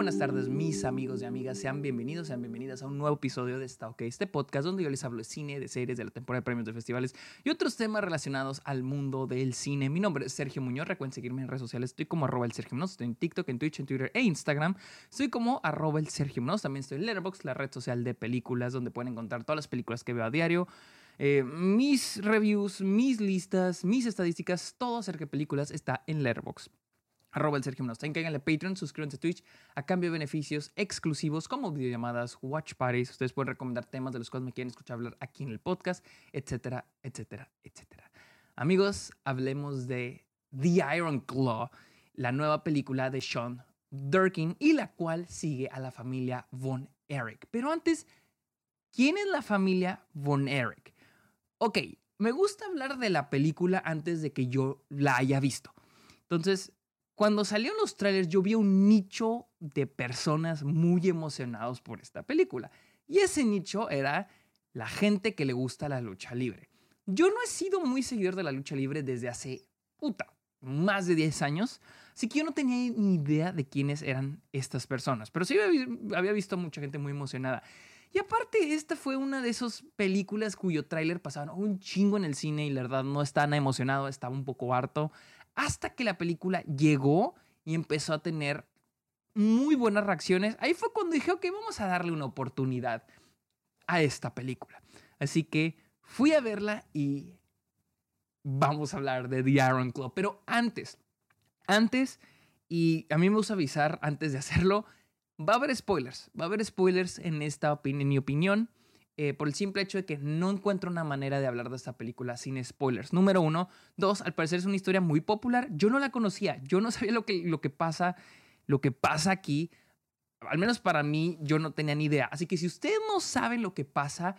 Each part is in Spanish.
buenas tardes, mis amigos y amigas. Sean bienvenidos, sean bienvenidas a un nuevo episodio de Esta OK, este podcast donde yo les hablo de cine, de series, de la temporada de premios de festivales y otros temas relacionados al mundo del cine. Mi nombre es Sergio Muñoz. Recuerden seguirme en redes sociales. Estoy como arroba el Sergio Muñoz. Estoy en TikTok, en Twitch, en Twitter e Instagram. Estoy como arroba el Sergio Muñoz. También estoy en Letterboxd, la red social de películas, donde pueden encontrar todas las películas que veo a diario. Eh, mis reviews, mis listas, mis estadísticas, todo acerca de películas está en Letterboxd arroba el Sergio Munoz. Cáiganle a Patreon, suscríbanse a Twitch a cambio de beneficios exclusivos como videollamadas, watch parties. Ustedes pueden recomendar temas de los cuales me quieren escuchar hablar aquí en el podcast, etcétera, etcétera, etcétera. Amigos, hablemos de The Iron Claw, la nueva película de Sean Durkin y la cual sigue a la familia Von Erich. Pero antes, ¿quién es la familia Von Erich? Ok, me gusta hablar de la película antes de que yo la haya visto. Entonces, cuando salieron los trailers, yo vi un nicho de personas muy emocionados por esta película. Y ese nicho era la gente que le gusta la lucha libre. Yo no he sido muy seguidor de la lucha libre desde hace, puta, más de 10 años. Así que yo no tenía ni idea de quiénes eran estas personas. Pero sí había visto mucha gente muy emocionada. Y aparte, esta fue una de esas películas cuyo tráiler pasaban un chingo en el cine y la verdad no estaba emocionado, estaba un poco harto hasta que la película llegó y empezó a tener muy buenas reacciones. Ahí fue cuando dije, ok, vamos a darle una oportunidad a esta película. Así que fui a verla y vamos a hablar de The Iron Club. Pero antes, antes, y a mí me gusta avisar antes de hacerlo, va a haber spoilers. Va a haber spoilers en esta opinión, en mi opinión. Eh, por el simple hecho de que no encuentro una manera de hablar de esta película sin spoilers. Número uno. Dos, al parecer es una historia muy popular. Yo no la conocía. Yo no sabía lo que, lo que pasa, lo que pasa aquí. Al menos para mí, yo no tenía ni idea. Así que si ustedes no saben lo que pasa,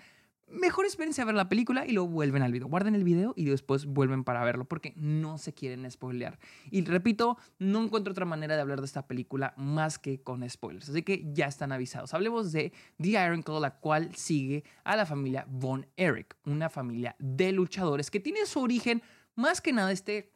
mejor espérense a ver la película y luego vuelven al video. Guarden el video y después vuelven para verlo porque no se quieren spoilear. Y repito, no encuentro otra manera de hablar de esta película más que con spoilers. Así que ya están avisados. Hablemos de The Iron Claw, la cual sigue a la familia Von Erich, una familia de luchadores que tiene su origen más que nada este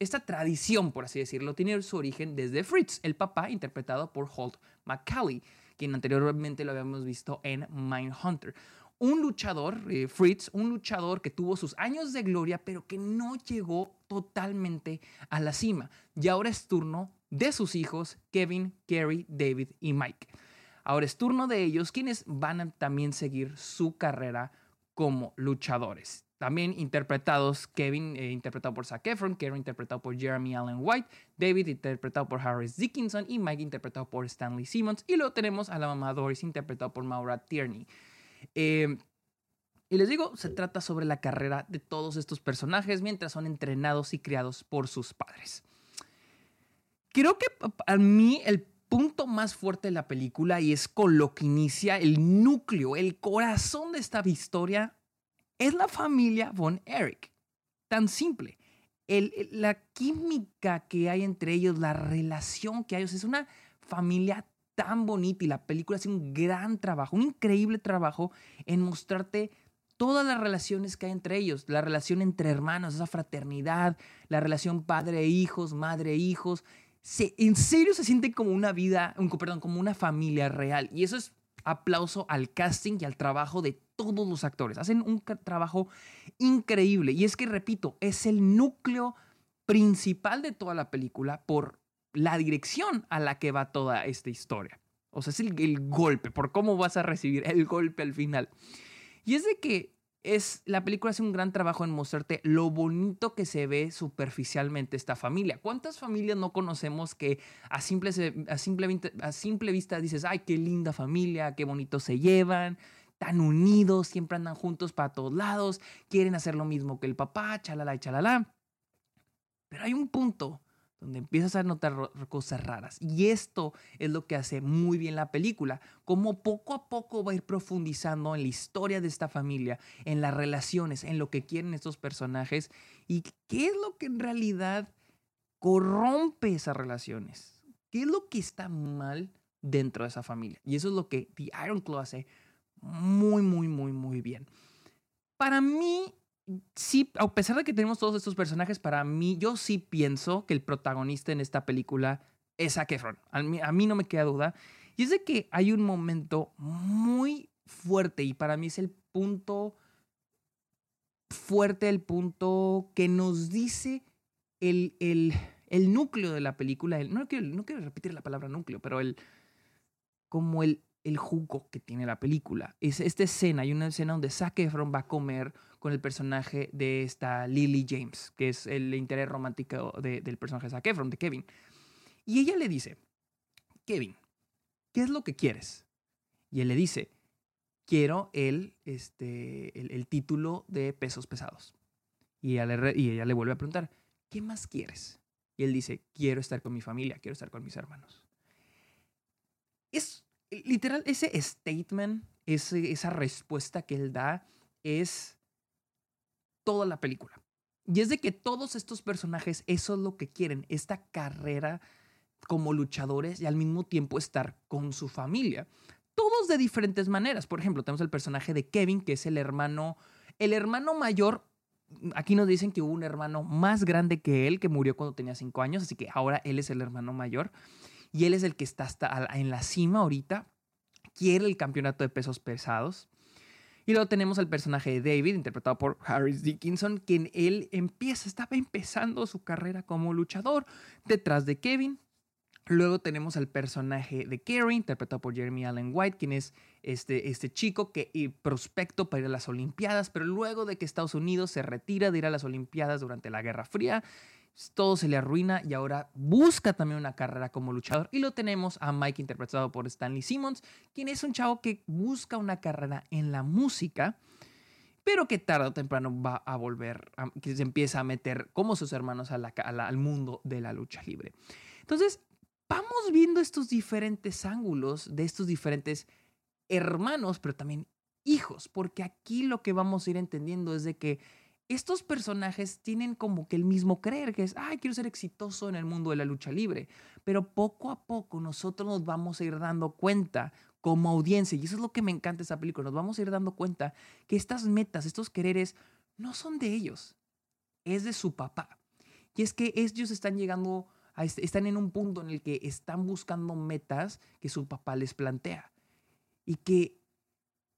esta tradición, por así decirlo, tiene su origen desde Fritz, el papá interpretado por Holt McCallie, quien anteriormente lo habíamos visto en Mindhunter un luchador, eh, Fritz, un luchador que tuvo sus años de gloria, pero que no llegó totalmente a la cima. Y ahora es turno de sus hijos, Kevin, Kerry, David y Mike. Ahora es turno de ellos, quienes van a también seguir su carrera como luchadores. También interpretados, Kevin eh, interpretado por Zac Efron, Kerry interpretado por Jeremy Allen White, David interpretado por Harris Dickinson y Mike interpretado por Stanley Simmons. Y luego tenemos a la mamá Doris interpretado por Maura Tierney. Em, y les digo, se trata sobre la carrera de todos estos personajes mientras son entrenados y criados por sus padres. Creo que a mí el punto más fuerte de la película y es con lo que inicia el núcleo, el corazón de esta historia, es la familia Von Erich. Tan simple. la química que hay entre ellos, la relación que hay, es una familia tan bonita y la película hace un gran trabajo, un increíble trabajo en mostrarte todas las relaciones que hay entre ellos, la relación entre hermanos, esa fraternidad, la relación padre-hijos, madre-hijos. Se, en serio se siente como una vida, perdón, como una familia real. Y eso es aplauso al casting y al trabajo de todos los actores. Hacen un trabajo increíble. Y es que, repito, es el núcleo principal de toda la película por la dirección a la que va toda esta historia. O sea, es el, golpe, por cómo vas a recibir el golpe al final. Y es de que es, la película hace un gran trabajo en mostrarte lo bonito que se ve superficialmente esta familia. ¿Cuántas familias no conocemos que a simple, a a simple vista dices, ay, qué linda familia, qué bonito se llevan, tan unidos, siempre andan juntos para todos lados, quieren hacer lo mismo que el papá, chalala y chalala. Pero hay un punto donde empiezas a notar cosas raras. Y esto es lo que hace muy bien la película, como poco a poco va a ir profundizando en la historia de esta familia, en las relaciones, en lo que quieren estos personajes y qué es lo que en realidad corrompe esas relaciones. ¿Qué es lo que está mal dentro de esa familia? Y eso es lo que The Iron Claw hace muy, muy, muy, muy bien. Para mí, sí, a pesar de que tenemos todos estos personajes, para mí, yo sí pienso que el protagonista en esta película es Zac. A mí, a mí no me queda duda. Y es de que hay un momento muy fuerte y para mí es el punto fuerte, el punto que nos dice el, el, el núcleo de la película. El, no, quiero, no quiero repetir la palabra núcleo, pero el como el, el jugo que tiene la película. Es esta escena, hay una escena donde Zac Efron va a comer con el personaje de esta Lily James, que es el interés romántico del personaje de Zac Efron, de Kevin. Y ella le dice, Kevin, ¿qué es lo que quieres? Y él le dice, quiero el, este, el, título de pesos pesados. Y ella, le, y ella le vuelve a preguntar, ¿qué más quieres? Y él dice, quiero estar con mi familia, quiero estar con mis hermanos. Es literal, ese statement, esa respuesta que él da es toda la película. Y es de que todos estos personajes, eso es lo que quieren, esta carrera como luchadores y al mismo tiempo estar con su familia. Todos de diferentes maneras. Por ejemplo, tenemos el personaje de Kevin, que es el hermano, el hermano mayor. Aquí nos dicen que hubo un hermano más grande que él, que murió cuando tenía cinco años, así que ahora él es el hermano mayor. Y él es el que está hasta en la cima ahorita. Quiere el campeonato de pesos pesados. Y luego tenemos al personaje de David, interpretado por Harris Dickinson, quien él empieza, estaba empezando su carrera como luchador detrás de Kevin. Luego tenemos al personaje de Kerry, interpretado por Jeremy Allen White, quien es este, este chico que y prospecto para ir a las Olimpiadas, pero luego de que Estados Unidos se retira de ir a las Olimpiadas durante la Guerra Fría, todo se le arruina y ahora busca también una carrera como luchador. Y lo tenemos a Mike interpretado por Stanley Simmons, quien es un chavo que busca una carrera en la música, pero que tarde o temprano va a volver, que se empieza a meter como sus hermanos al mundo de la lucha libre. Entonces, vamos viendo estos diferentes ángulos de estos diferentes hermanos, pero también hijos, porque aquí lo que vamos a ir entendiendo es de que estos personajes tienen como que el mismo creer, que es, ay, quiero ser exitoso en el mundo de la lucha libre. Pero poco a poco nosotros nos vamos a ir dando cuenta como audiencia, y eso es lo que me encanta de esta película, nos vamos a ir dando cuenta que estas metas, estos quereres, no son de ellos, es de su papá. Y es que ellos están llegando, están en un punto en el que están buscando metas que su papá les plantea. Y que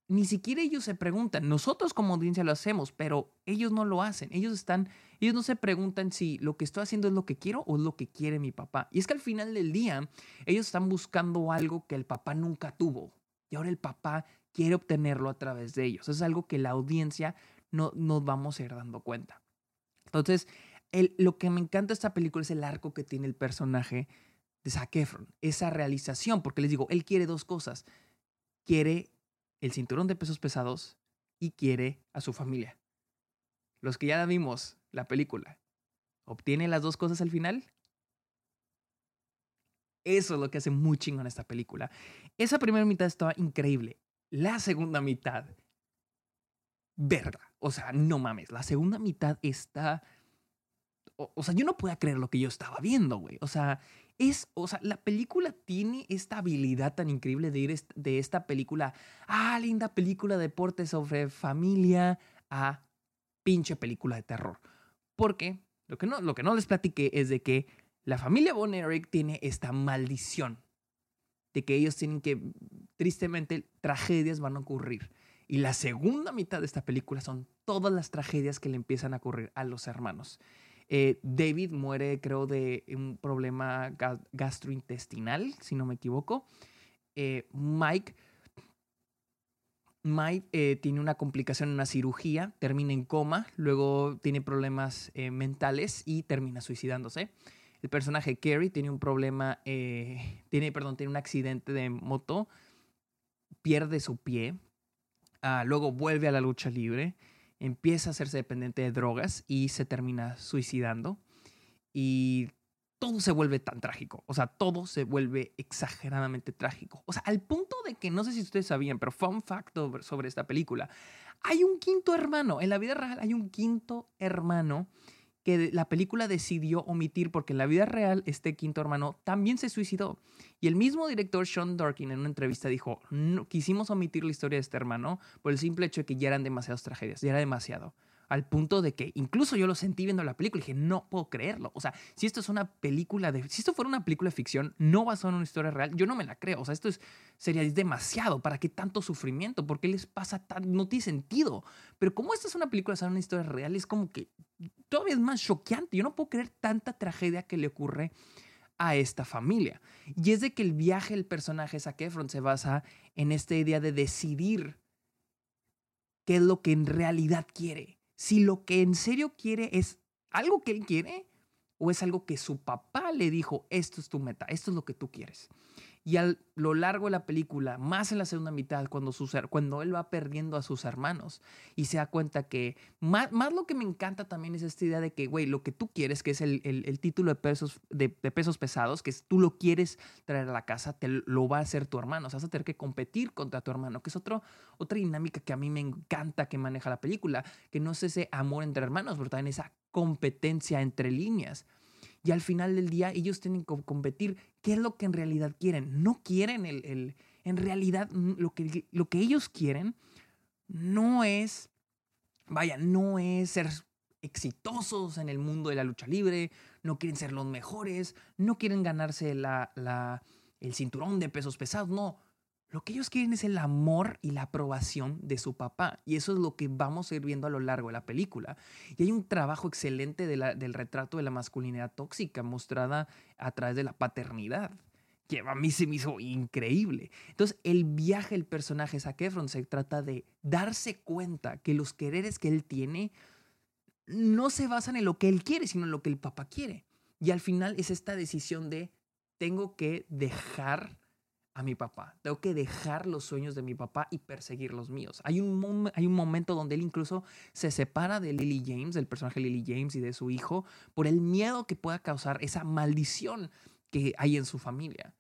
ni siquiera ellos se preguntan. Nosotros como audiencia lo hacemos, pero ellos no lo hacen. Ellos están, ellos no se preguntan si lo que estoy haciendo es lo que quiero o es lo que quiere mi papá. Y es que al final del día, ellos están buscando algo que el papá nunca tuvo. Y ahora el papá quiere obtenerlo a través de ellos. Es algo que la audiencia no nos vamos a ir dando cuenta. Entonces, lo que me encanta de esta película es el arco que tiene el personaje de Zac Efron. Esa realización, porque les digo, él quiere dos cosas. Quiere el cinturón de pesos pesados y quiere a su familia. Los que ya vimos la película, ¿obtiene las dos cosas al final? Eso es lo que hace muy chingón esta película. Esa primera mitad estaba increíble. La segunda mitad, verga. O sea, no mames. La segunda mitad está. O, o sea, yo no podía creer lo que yo estaba viendo, güey. O sea, es, o sea, la película tiene esta habilidad tan increíble de ir de esta película, ah, linda película de deporte sobre familia, a pinche película de terror. Porque lo que no, lo que no les platiqué es de que la familia Von tiene esta maldición de que ellos tienen que, tristemente, tragedias van a ocurrir. Y la segunda mitad de esta película son todas las tragedias que le empiezan a ocurrir a los hermanos. Eh, David muere, creo, de un problema gastrointestinal, si no me equivoco. Eh, Mike, Mike eh, tiene una complicación en una cirugía, termina en coma, luego tiene problemas mentales y termina suicidándose. El personaje Kerry tiene un problema, tiene, perdón, tiene un accidente de moto, pierde su pie, ah, luego vuelve a la lucha libre empieza a hacerse dependiente de drogas y se termina suicidando. Y todo se vuelve tan trágico. O sea, todo se vuelve exageradamente trágico. O sea, al punto de que no sé si ustedes sabían, pero fun fact sobre esta película. Hay un quinto hermano. En la vida real hay un quinto hermano que la película decidió omitir porque en la vida real este quinto hermano también se suicidó. Y el mismo director Sean Dorkin en una entrevista dijo, no, quisimos omitir la historia de este hermano por el simple hecho de que ya eran demasiadas tragedias, ya era demasiado. Al punto de que incluso yo lo sentí viendo la película y dije, no puedo creerlo. O sea, si esto es una película de, si esto fuera una película de ficción, no basada en una historia real, yo no me la creo. O sea, esto es, sería demasiado. ¿Para qué tanto sufrimiento? ¿Por qué les pasa tan, no tiene sentido? Pero como esta es una película basada en una historia real, es como que todavía es más choqueante. Yo no puedo creer tanta tragedia que le ocurre a esta familia. Y es de que el viaje del personaje Zac Efron se basa en esta idea de decidir qué es lo que en realidad quiere si lo que en serio quiere es algo que él quiere o es algo que su papá le dijo, esto es tu meta, esto es lo que tú quieres. Y a lo largo de la película, más en la segunda mitad, cuando, cuando él va perdiendo a sus hermanos y se da cuenta que, más, más lo que me encanta también es esta idea de que, güey, lo que tú quieres, que es el, el, título de pesos, de, pesos pesados, que es, tú lo quieres traer a la casa, te lo va a hacer tu hermano. O sea, vas a tener que competir contra tu hermano, que es otro, otra dinámica que a mí me encanta que maneja la película, que no es ese amor entre hermanos, pero también esa competencia entre líneas. Y al final del día ellos tienen que competir. ¿Qué es lo que en realidad quieren? No quieren el... el en realidad lo que, lo que ellos quieren no es, vaya, no es ser exitosos en el mundo de la lucha libre, no quieren ser los mejores, no quieren ganarse la, la, el cinturón de pesos pesados, no. Lo que ellos quieren es el amor y la aprobación de su papá. Y eso es lo que vamos a ir viendo a lo largo de la película. Y hay un trabajo excelente del retrato de la masculinidad tóxica mostrada a través de la paternidad que a mí se me hizo increíble. Entonces, el viaje del personaje Zac Efron se trata de darse cuenta que los quereres que él tiene no se basan en lo que él quiere, sino en lo que el papá quiere. Y al final es esta decisión de tengo que dejar a mi papá. Tengo que dejar los sueños de mi papá y perseguir los míos. Hay un, hay un momento donde él incluso se separa de Lily James, del personaje Lily James y de su hijo, por el miedo que pueda causar esa maldición que hay en su familia.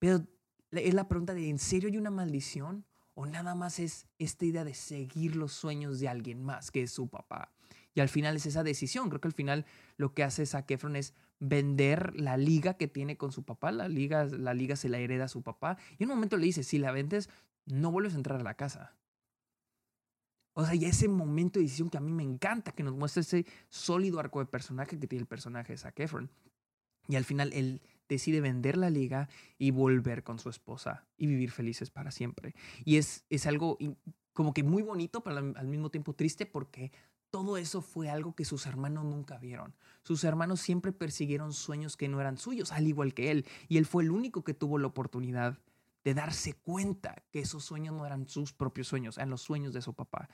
Pero es la pregunta de, ¿en serio hay una maldición? ¿O nada más es esta idea de seguir los sueños de alguien más, que es su papá? Y al final es esa decisión. Creo que al final lo que hace Zac Efron es vender la liga que tiene con su papá. La liga, la liga se la hereda a su papá. Y en un momento le dice, si la vendes, no vuelves a entrar a la casa. O sea, y ese momento de decisión que a mí me encanta, que nos muestra ese sólido arco de personaje que tiene el personaje de Zac Efron. Y al final él decide vender la liga y volver con su esposa y vivir felices para siempre. Y es, es algo como que muy bonito, pero al mismo tiempo triste porque todo eso fue algo que sus hermanos nunca vieron. Sus hermanos siempre persiguieron sueños que no eran suyos, al igual que él. Y él fue el único que tuvo la oportunidad de darse cuenta que esos sueños no eran sus propios sueños, eran los sueños de su papá.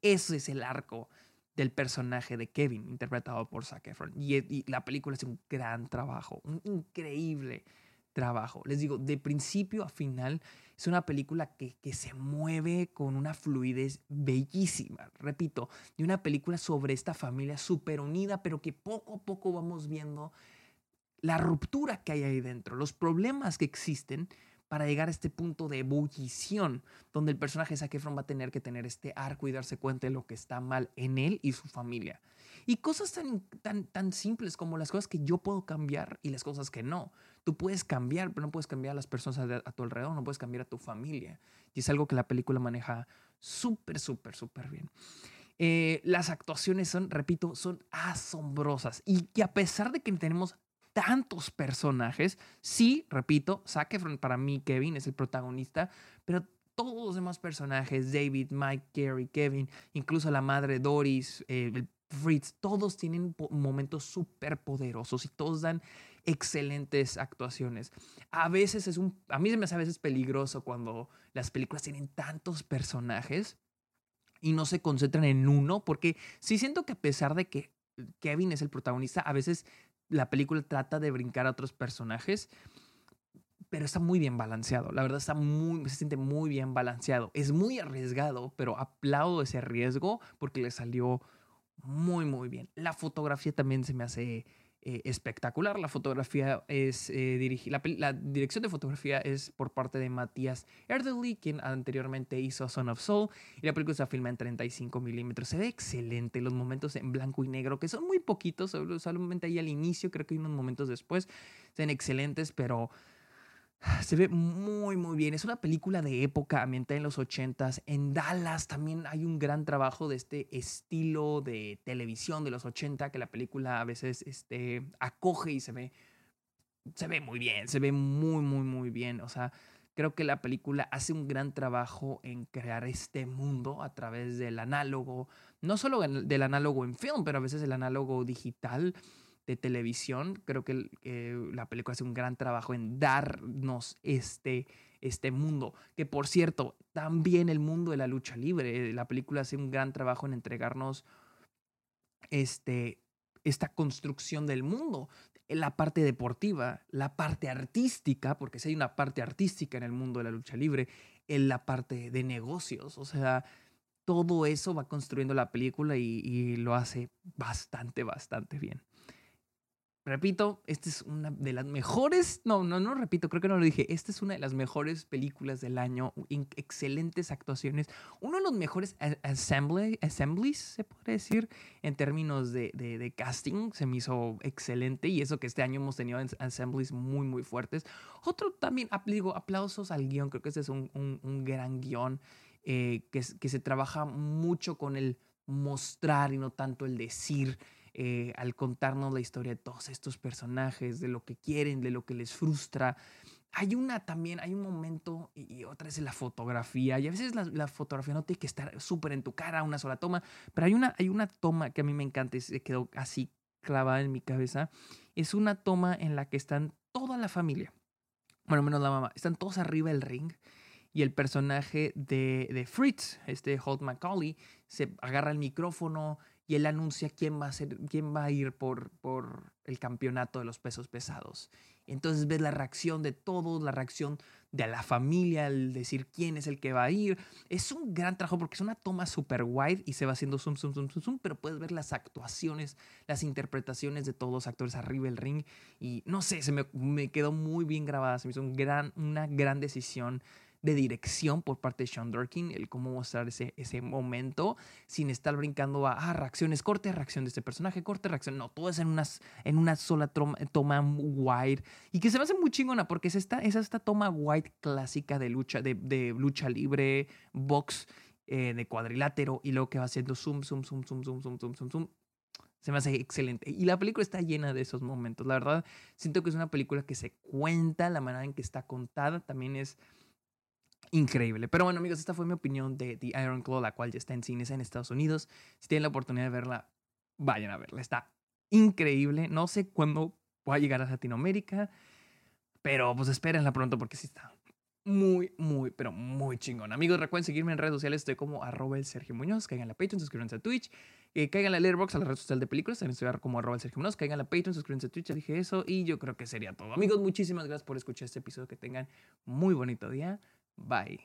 Ese es el arco del personaje de Kevin, interpretado por Zac Efron. Y, la película es un gran trabajo, un increíble trabajo. Les digo, de principio a final es una película que, que, se mueve con una fluidez bellísima, repito, de una película sobre esta familia súper unida, pero que poco a poco vamos viendo la ruptura que hay ahí dentro, los problemas que existen para llegar a este punto de ebullición, donde el personaje Zac Efron va a tener que tener este arco y darse cuenta de lo que está mal en él y su familia. Y cosas tan, tan, tan simples como las cosas que yo puedo cambiar y las cosas que no. Tú puedes cambiar, pero no puedes cambiar a las personas a, tu alrededor, no puedes cambiar a tu familia. Y es algo que la película maneja súper, súper, súper bien. Eh, las actuaciones son, repito, son asombrosas. Y que a pesar de que tenemos tantos personajes, sí, repito, Zac para mí, Kevin, es el protagonista, pero todos los demás personajes, David, Mike, Gary, Kevin, incluso la madre Doris, eh, Fritz, todos tienen momentos súper poderosos y todos dan excelentes actuaciones. A veces es un, a mí se me hace a veces peligroso cuando las películas tienen tantos personajes y no se concentran en uno, porque sí siento que a pesar de que Kevin es el protagonista, a veces la película trata de brincar a otros personajes, pero está muy bien balanceado. La verdad está muy, se siente muy bien balanceado. Es muy arriesgado, pero aplaudo ese riesgo porque le salió muy, muy bien. La fotografía también se me hace eh, espectacular. La fotografía es eh, la, dirección de fotografía es por parte de Matías Erdely, quien anteriormente hizo Son of Soul. Y la película se filma en 35 milímetros. Se ve excelente. Los momentos en blanco y negro, que son muy poquitos, solamente ahí al inicio, creo que hay unos momentos después, se ven excelentes, pero Se ve muy, muy bien. Es una película de época ambientada en los 80s. En Dallas también hay un gran trabajo de este estilo de televisión de los 80 que la película a veces este, acoge y se ve, se ve muy bien. Se ve muy, muy, muy bien. O sea, creo que la película hace un gran trabajo en crear este mundo a través del análogo. No solo del análogo en film, pero a veces el análogo digital de televisión. Creo que, la película hace un gran trabajo en darnos este, este mundo. Que por cierto, también el mundo de la lucha libre. La película hace un gran trabajo en entregarnos este, esta construcción del mundo. La parte deportiva, la parte artística, porque si hay una parte artística en el mundo de la lucha libre, en la parte de negocios. O sea, todo eso va construyendo la película y lo hace bastante, bastante bien. Repito, esta es una de las mejores, no, no, no repito, creo que no lo dije, esta es una de las mejores películas del año, excelentes actuaciones, uno de los mejores assemblies, se puede decir, en términos de, de, casting, se me hizo excelente y eso que este año hemos tenido assemblies muy, muy fuertes. Otro también, digo, aplausos al guion, creo que este es un, un, gran guion eh, que se trabaja mucho con el mostrar y no tanto el decir. Eh, al contarnos la historia de todos estos personajes, de lo que quieren, de lo que les frustra. Hay una también, hay un momento y, otra es la fotografía. Y a veces la, fotografía no tiene que estar súper en tu cara, una sola toma, pero hay una, hay una toma que a mí me encanta y se quedó así clavada en mi cabeza. Es una toma en la que están toda la familia, bueno, menos la mamá, están todos arriba del ring y el personaje de, de Fritz, este Holt McCauley, se agarra el micrófono y él anuncia quién va a, ir por, el campeonato de los pesos pesados. Entonces ves la reacción de todos, la reacción de la familia al decir quién es el que va a ir. Es un gran trabajo porque es una toma super wide y se va haciendo zoom, zoom, zoom, zoom, zoom, pero puedes ver las actuaciones, las interpretaciones de todos los actores arriba del ring y no sé, se me, quedó muy bien grabada, se me hizo gran, una gran decisión de dirección por parte de Sean Durkin, el cómo mostrar ese, ese momento sin estar brincando a ah, reacciones, corte, reacción de este personaje, corte, reacción. No, todo es en, unas, en una sola toma, wide y que se me hace muy chingona porque es esta, es esta toma wide clásica de lucha, de, de lucha libre, box, eh, de cuadrilátero y luego que va haciendo zoom, zoom, zoom, zoom, zoom, zoom, zoom, zoom, zoom. Se me hace excelente. Y la película está llena de esos momentos. La verdad, siento que es una película que se cuenta, la manera en que está contada también es increíble. Pero bueno, amigos, esta fue mi opinión de The Iron Claw, la cual ya está en cines en Estados Unidos. Si tienen la oportunidad de verla, vayan a verla. Está increíble. No sé cuándo va a llegar a Latinoamérica, pero pues espérenla pronto porque sí está muy, muy, pero muy chingón. Amigos, recuerden seguirme en redes sociales. Estoy como arroba el Sergio Muñoz. Caigan la Patreon, suscríbanse a Twitch. Eh, caigan la Letterboxd, a la red social de películas. También estoy como arroba Sergio Muñoz. Caigan la Patreon, suscríbanse a Twitch. Ya dije eso. Y yo creo que sería todo. Amigos, muchísimas gracias por escuchar este episodio. Que tengan muy bonito día. Bye.